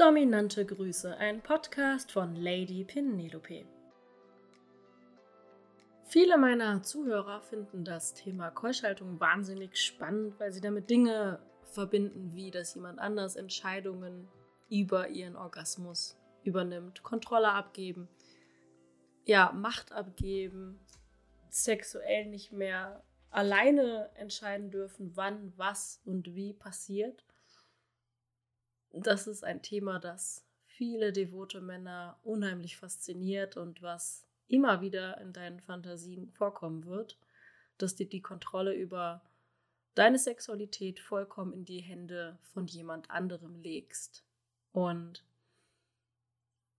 Dominante Grüße, ein Podcast von Lady Penelope. Viele meiner Zuhörer finden das Thema Keuschhaltung wahnsinnig spannend, weil sie damit Dinge verbinden, wie dass jemand anders Entscheidungen über ihren Orgasmus übernimmt, Kontrolle abgeben, ja, Macht abgeben, sexuell nicht mehr alleine entscheiden dürfen, wann, was und wie passiert das ist ein Thema, das viele devote Männer unheimlich fasziniert und was immer wieder in deinen Fantasien vorkommen wird, dass dir die Kontrolle über deine Sexualität vollkommen in die Hände von jemand anderem legst. Und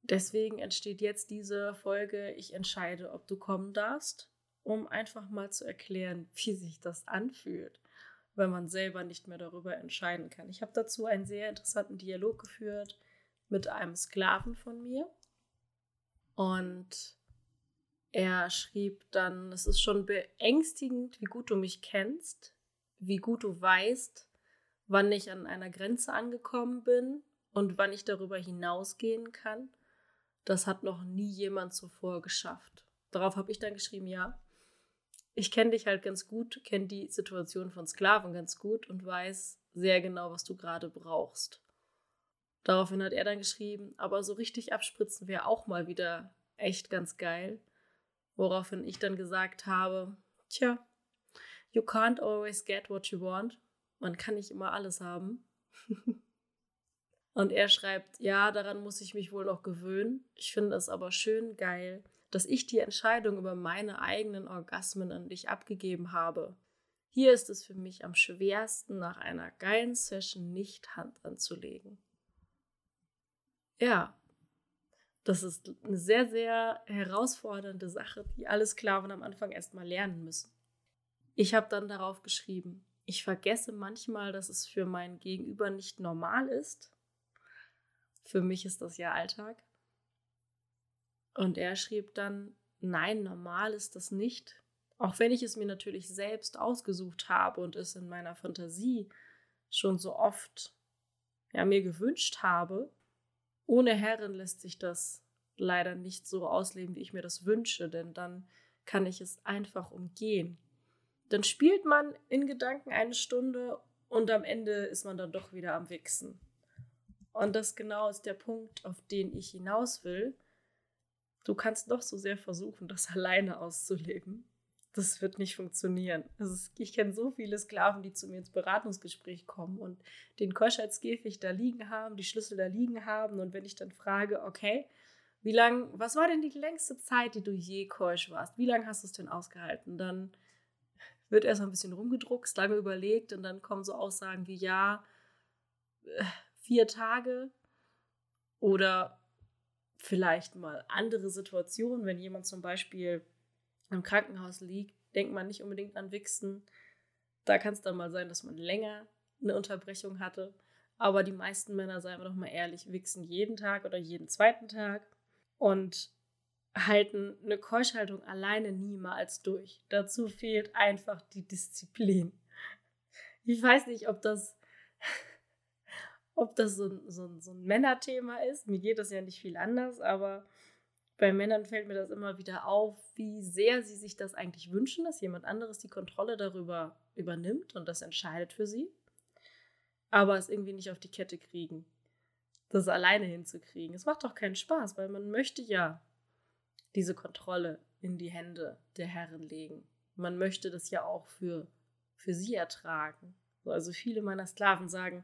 deswegen entsteht jetzt diese Folge, ich entscheide, ob du kommen darfst, um einfach mal zu erklären, wie sich das anfühlt wenn man selber nicht mehr darüber entscheiden kann. Ich habe dazu einen sehr interessanten Dialog geführt mit einem Sklaven von mir. Und er schrieb dann, es ist schon beängstigend, wie gut du mich kennst, wie gut du weißt, wann ich an einer Grenze angekommen bin und wann ich darüber hinausgehen kann. Das hat noch nie jemand zuvor geschafft. Darauf habe ich dann geschrieben, ja, ich kenne dich halt ganz gut, kenne die Situation von Sklaven ganz gut und weiß sehr genau, was du gerade brauchst. Daraufhin hat er dann geschrieben, aber so richtig abspritzen wäre auch mal wieder echt ganz geil. Woraufhin ich dann gesagt habe, tja, you can't always get what you want. Man kann nicht immer alles haben. und er schreibt, ja, daran muss ich mich wohl noch gewöhnen. Ich finde es aber schön geil, dass ich die Entscheidung über meine eigenen Orgasmen an dich abgegeben habe. Hier ist es für mich am schwersten, nach einer geilen Session nicht Hand anzulegen. Ja, das ist eine sehr, sehr herausfordernde Sache, die alle Sklaven am Anfang erstmal lernen müssen. Ich habe dann darauf geschrieben, ich vergesse manchmal, dass es für mein Gegenüber nicht normal ist. Für mich ist das ja Alltag. Und er schrieb dann, nein, normal ist das nicht. Auch wenn ich es mir natürlich selbst ausgesucht habe und es in meiner Fantasie schon so oft ja, mir gewünscht habe, ohne Herren lässt sich das leider nicht so ausleben, wie ich mir das wünsche, denn dann kann ich es einfach umgehen. Dann spielt man in Gedanken eine Stunde und am Ende ist man dann doch wieder am Wichsen. Und das genau ist der Punkt, auf den ich hinaus will. Du kannst doch so sehr versuchen, das alleine auszuleben. Das wird nicht funktionieren. Also ich kenne so viele Sklaven, die zu mir ins Beratungsgespräch kommen und den Keuschheitskäfig da liegen haben, die Schlüssel da liegen haben. Und wenn ich dann frage, okay, wie lang, was war denn die längste Zeit, die du je keusch warst? Wie lange hast du es denn ausgehalten? Dann wird erst mal ein bisschen rumgedruckst, lange überlegt und dann kommen so Aussagen wie ja, äh, vier Tage oder vielleicht mal andere Situationen, wenn jemand zum Beispiel im Krankenhaus liegt, denkt man nicht unbedingt an Wichsen. Da kann es dann mal sein, dass man länger eine Unterbrechung hatte. Aber die meisten Männer, seien wir doch mal ehrlich, wichsen jeden Tag oder jeden zweiten Tag und halten eine Keuschhaltung alleine niemals durch. Dazu fehlt einfach die Disziplin. Ich weiß nicht, ob das ob das so ein, so, so ein Männerthema ist. Mir geht das ja nicht viel anders, aber bei Männern fällt mir das immer wieder auf, wie sehr sie sich das eigentlich wünschen, dass jemand anderes die Kontrolle darüber übernimmt und das entscheidet für sie, aber es irgendwie nicht auf die Kette kriegen, das alleine hinzukriegen. Es macht doch keinen Spaß, weil man möchte ja diese Kontrolle in die Hände der Herren legen. Man möchte das ja auch für, für sie ertragen. Also viele meiner Sklaven sagen,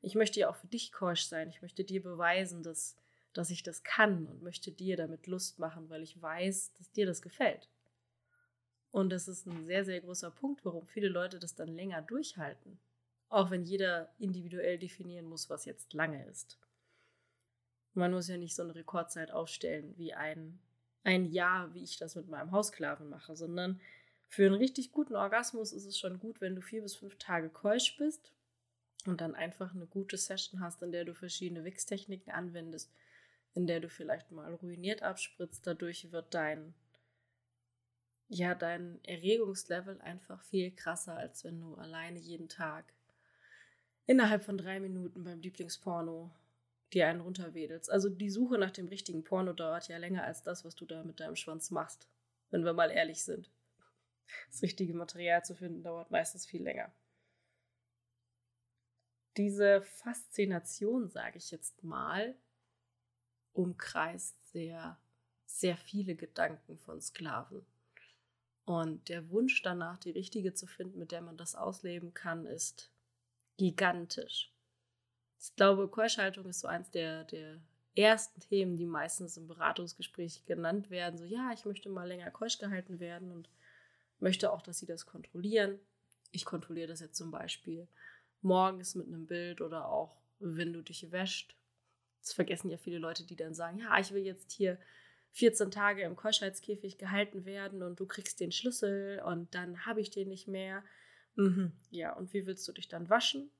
ich möchte ja auch für dich keusch sein. Ich möchte dir beweisen, dass, dass ich das kann und möchte dir damit Lust machen, weil ich weiß, dass dir das gefällt. Und das ist ein sehr, sehr großer Punkt, warum viele Leute das dann länger durchhalten. Auch wenn jeder individuell definieren muss, was jetzt lange ist. Man muss ja nicht so eine Rekordzeit aufstellen wie ein, ein Jahr, wie ich das mit meinem Hausklaven mache, sondern für einen richtig guten Orgasmus ist es schon gut, wenn du vier bis fünf Tage keusch bist und dann einfach eine gute Session hast, in der du verschiedene Wix-Techniken anwendest, in der du vielleicht mal ruiniert abspritzt, dadurch wird dein ja, dein Erregungslevel einfach viel krasser, als wenn du alleine jeden Tag innerhalb von drei Minuten beim Lieblingsporno die einen runterwedelst. Also die Suche nach dem richtigen Porno dauert ja länger als das, was du da mit deinem Schwanz machst. Wenn wir mal ehrlich sind. Das richtige Material zu finden dauert meistens viel länger. Diese Faszination, sage ich jetzt mal, umkreist sehr, sehr viele Gedanken von Sklaven. Und der Wunsch danach, die richtige zu finden, mit der man das ausleben kann, ist gigantisch. Ich glaube, Keuschhaltung ist so eins der, der ersten Themen, die meistens im Beratungsgespräch genannt werden. So, ja, ich möchte mal länger keusch gehalten werden und möchte auch, dass sie das kontrollieren. Ich kontrolliere das jetzt zum Beispiel morgens mit einem Bild oder auch, wenn du dich wäscht. Das vergessen ja viele Leute, die dann sagen, ja, ich will jetzt hier 14 Tage im Keuschheitskäfig gehalten werden und du kriegst den Schlüssel und dann habe ich den nicht mehr. Mhm. Ja, und wie willst du dich dann waschen?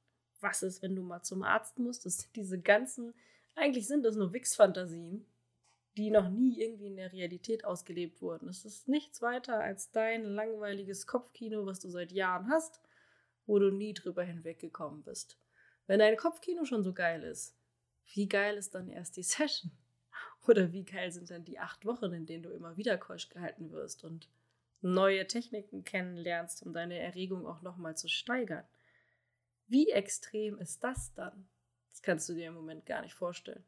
Was ist, wenn du mal zum Arzt musst? Das sind diese ganzen, eigentlich sind das nur Wix-Fantasien, die noch nie irgendwie in der Realität ausgelebt wurden. Es ist nichts weiter als dein langweiliges Kopfkino, was du seit Jahren hast, wo du nie drüber hinweggekommen bist. Wenn dein Kopfkino schon so geil ist, wie geil ist dann erst die Session? Oder wie geil sind dann die acht Wochen, in denen du immer wieder keusch gehalten wirst und neue Techniken kennenlernst, um deine Erregung auch nochmal zu steigern? Wie extrem ist das dann? Das kannst du dir im Moment gar nicht vorstellen.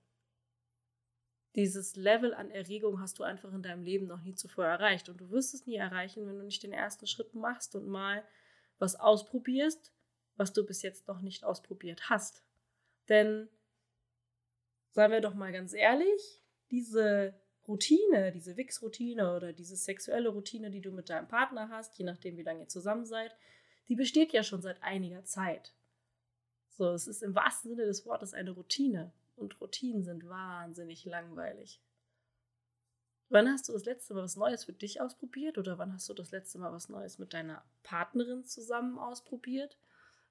Dieses Level an Erregung hast du einfach in deinem Leben noch nie zuvor erreicht. Und du wirst es nie erreichen, wenn du nicht den ersten Schritt machst und mal was ausprobierst, was du bis jetzt noch nicht ausprobiert hast. Denn, seien wir doch mal ganz ehrlich, diese Routine, diese Wix-Routine oder diese sexuelle Routine, die du mit deinem Partner hast, je nachdem, wie lange ihr zusammen seid, die besteht ja schon seit einiger Zeit. So, es ist im wahrsten Sinne des Wortes eine Routine. Und Routinen sind wahnsinnig langweilig. Wann hast du das letzte Mal was Neues für dich ausprobiert? Oder wann hast du das letzte Mal was Neues mit deiner Partnerin zusammen ausprobiert?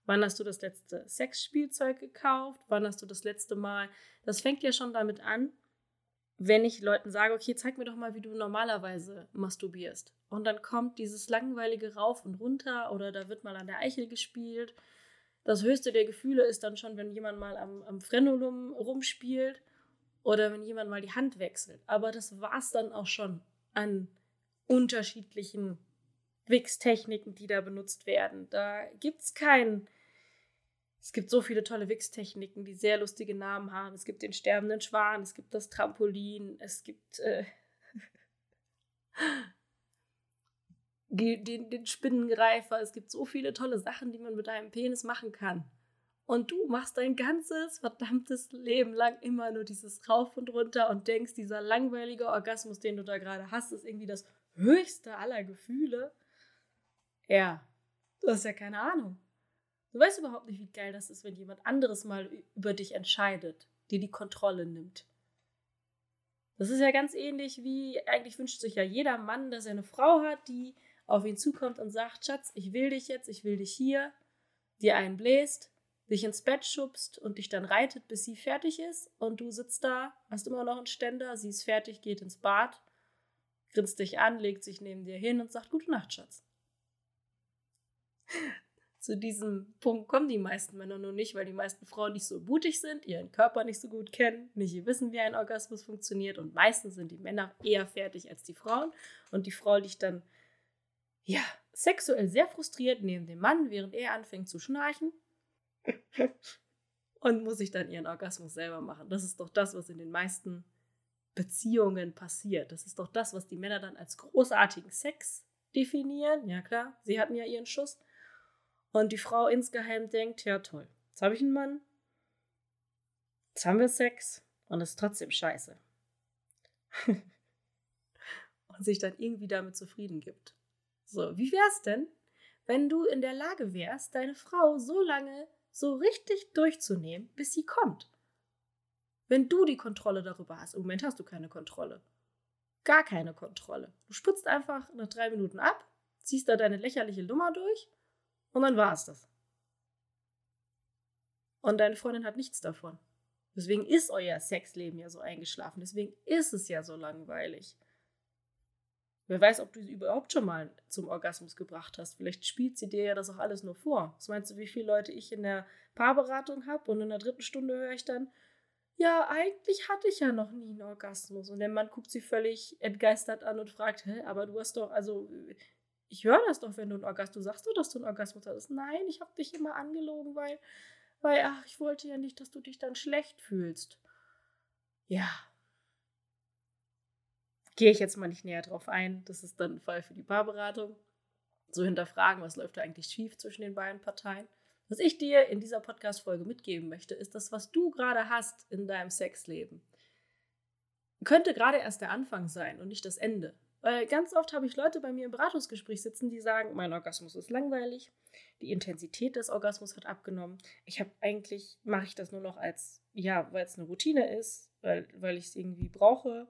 Wann hast du das letzte Sexspielzeug gekauft? Wann hast du das letzte Mal? Das fängt ja schon damit an, wenn ich Leuten sage, okay, zeig mir doch mal, wie du normalerweise masturbierst. Und dann kommt dieses langweilige Rauf und runter oder da wird mal an der Eichel gespielt. Das höchste der Gefühle ist dann schon, wenn jemand mal am, am Frenulum rumspielt oder wenn jemand mal die Hand wechselt. Aber das war es dann auch schon an unterschiedlichen Wix-Techniken, die da benutzt werden. Da gibt es keinen es gibt so viele tolle Wix-Techniken, die sehr lustige Namen haben. Es gibt den sterbenden Schwan, es gibt das Trampolin, es gibt äh, den, den Spinnengreifer. Es gibt so viele tolle Sachen, die man mit einem Penis machen kann. Und du machst dein ganzes verdammtes Leben lang immer nur dieses Rauf und runter und denkst, dieser langweilige Orgasmus, den du da gerade hast, ist irgendwie das höchste aller Gefühle. Ja, du hast ja keine Ahnung. Du weißt überhaupt nicht, wie geil das ist, wenn jemand anderes mal über dich entscheidet, dir die Kontrolle nimmt. Das ist ja ganz ähnlich wie, eigentlich wünscht sich ja jeder Mann, dass er eine Frau hat, die auf ihn zukommt und sagt, Schatz, ich will dich jetzt, ich will dich hier, dir einen bläst, dich ins Bett schubst und dich dann reitet, bis sie fertig ist und du sitzt da, hast immer noch einen Ständer, sie ist fertig, geht ins Bad, grinst dich an, legt sich neben dir hin und sagt, gute Nacht, Schatz. Zu diesem Punkt kommen die meisten Männer nur nicht, weil die meisten Frauen nicht so mutig sind, ihren Körper nicht so gut kennen, nicht wissen, wie ein Orgasmus funktioniert und meistens sind die Männer eher fertig als die Frauen und die Frau liegt dann ja sexuell sehr frustriert neben dem Mann, während er anfängt zu schnarchen und muss sich dann ihren Orgasmus selber machen. Das ist doch das, was in den meisten Beziehungen passiert. Das ist doch das, was die Männer dann als großartigen Sex definieren. Ja klar, sie hatten ja ihren Schuss und die Frau insgeheim denkt, ja toll, jetzt habe ich einen Mann, jetzt haben wir Sex und es ist trotzdem scheiße. und sich dann irgendwie damit zufrieden gibt. So, wie wär's denn, wenn du in der Lage wärst, deine Frau so lange so richtig durchzunehmen, bis sie kommt? Wenn du die Kontrolle darüber hast. Im Moment hast du keine Kontrolle. Gar keine Kontrolle. Du spritzt einfach nach drei Minuten ab, ziehst da deine lächerliche Nummer durch und dann war es das. Und deine Freundin hat nichts davon. Deswegen ist euer Sexleben ja so eingeschlafen. Deswegen ist es ja so langweilig. Wer weiß, ob du sie überhaupt schon mal zum Orgasmus gebracht hast. Vielleicht spielt sie dir ja das auch alles nur vor. Was meinst du, wie viele Leute ich in der Paarberatung habe? Und in der dritten Stunde höre ich dann, ja, eigentlich hatte ich ja noch nie einen Orgasmus. Und der Mann guckt sie völlig entgeistert an und fragt, hä, aber du hast doch, also, ich höre das doch, wenn du einen Orgasmus, du sagst doch, dass du einen Orgasmus hattest. Nein, ich habe dich immer angelogen, weil, weil, ach, ich wollte ja nicht, dass du dich dann schlecht fühlst. Ja. Gehe ich jetzt mal nicht näher drauf ein. Das ist dann ein Fall für die Paarberatung. So hinterfragen, was läuft da eigentlich schief zwischen den beiden Parteien. Was ich dir in dieser Podcast-Folge mitgeben möchte, ist das, was du gerade hast in deinem Sexleben. Könnte gerade erst der Anfang sein und nicht das Ende. Weil ganz oft habe ich Leute bei mir im Beratungsgespräch sitzen, die sagen, mein Orgasmus ist langweilig, die Intensität des Orgasmus hat abgenommen. Ich habe eigentlich, mache ich das nur noch als, ja, weil es eine Routine ist, weil, weil ich es irgendwie brauche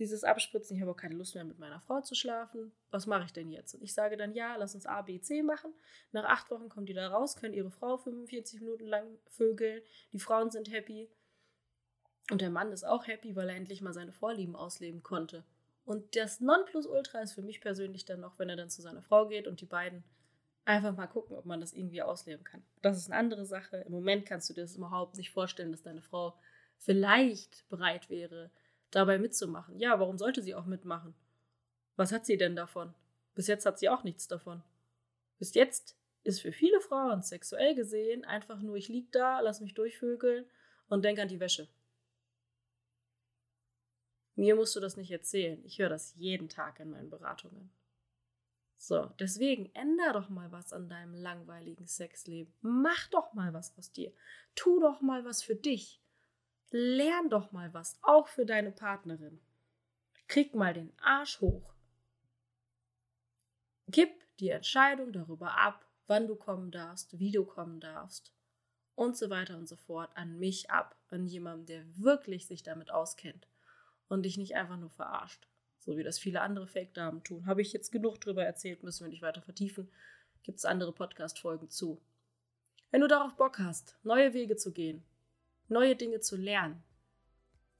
dieses Abspritzen, ich habe auch keine Lust mehr mit meiner Frau zu schlafen. Was mache ich denn jetzt? Und ich sage dann, ja, lass uns A, B, C machen. Nach acht Wochen kommen die da raus, können ihre Frau 45 Minuten lang vögeln. Die Frauen sind happy. Und der Mann ist auch happy, weil er endlich mal seine Vorlieben ausleben konnte. Und das Nonplusultra ist für mich persönlich dann noch, wenn er dann zu seiner Frau geht und die beiden einfach mal gucken, ob man das irgendwie ausleben kann. Das ist eine andere Sache. Im Moment kannst du dir das überhaupt nicht vorstellen, dass deine Frau vielleicht bereit wäre, dabei mitzumachen. Ja, warum sollte sie auch mitmachen? Was hat sie denn davon? Bis jetzt hat sie auch nichts davon. Bis jetzt ist für viele Frauen sexuell gesehen einfach nur, ich lieg da, lass mich durchvögeln und denk an die Wäsche. Mir musst du das nicht erzählen. Ich höre das jeden Tag in meinen Beratungen. So, deswegen änder doch mal was an deinem langweiligen Sexleben. Mach doch mal was aus dir. Tu doch mal was für dich. Lern doch mal was, auch für deine Partnerin. Krieg mal den Arsch hoch. Gib die Entscheidung darüber ab, wann du kommen darfst, wie du kommen darfst und so weiter und so fort an mich ab, an jemanden, der wirklich sich damit auskennt und dich nicht einfach nur verarscht, so wie das viele andere Fake-Damen tun. Habe ich jetzt genug drüber erzählt, müssen wir nicht weiter vertiefen. Gibt es andere Podcast-Folgen zu. Wenn du darauf Bock hast, neue Wege zu gehen, neue Dinge zu lernen,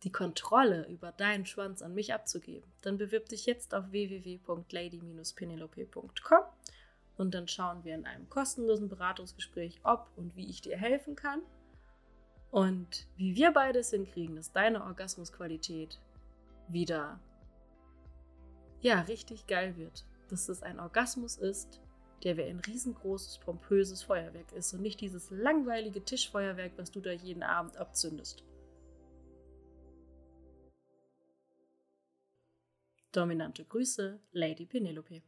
die Kontrolle über deinen Schwanz an mich abzugeben, dann bewirb dich jetzt auf www.lady-penelope.com und dann schauen wir in einem kostenlosen Beratungsgespräch, ob und wie ich dir helfen kann. Und wie wir beides hinkriegen, dass deine Orgasmusqualität wieder ja richtig geil wird, dass es ein Orgasmus ist, der wie ein riesengroßes, pompöses Feuerwerk ist und nicht dieses langweilige Tischfeuerwerk, was du da jeden Abend abzündest. Dominante Grüße, Lady Penelope.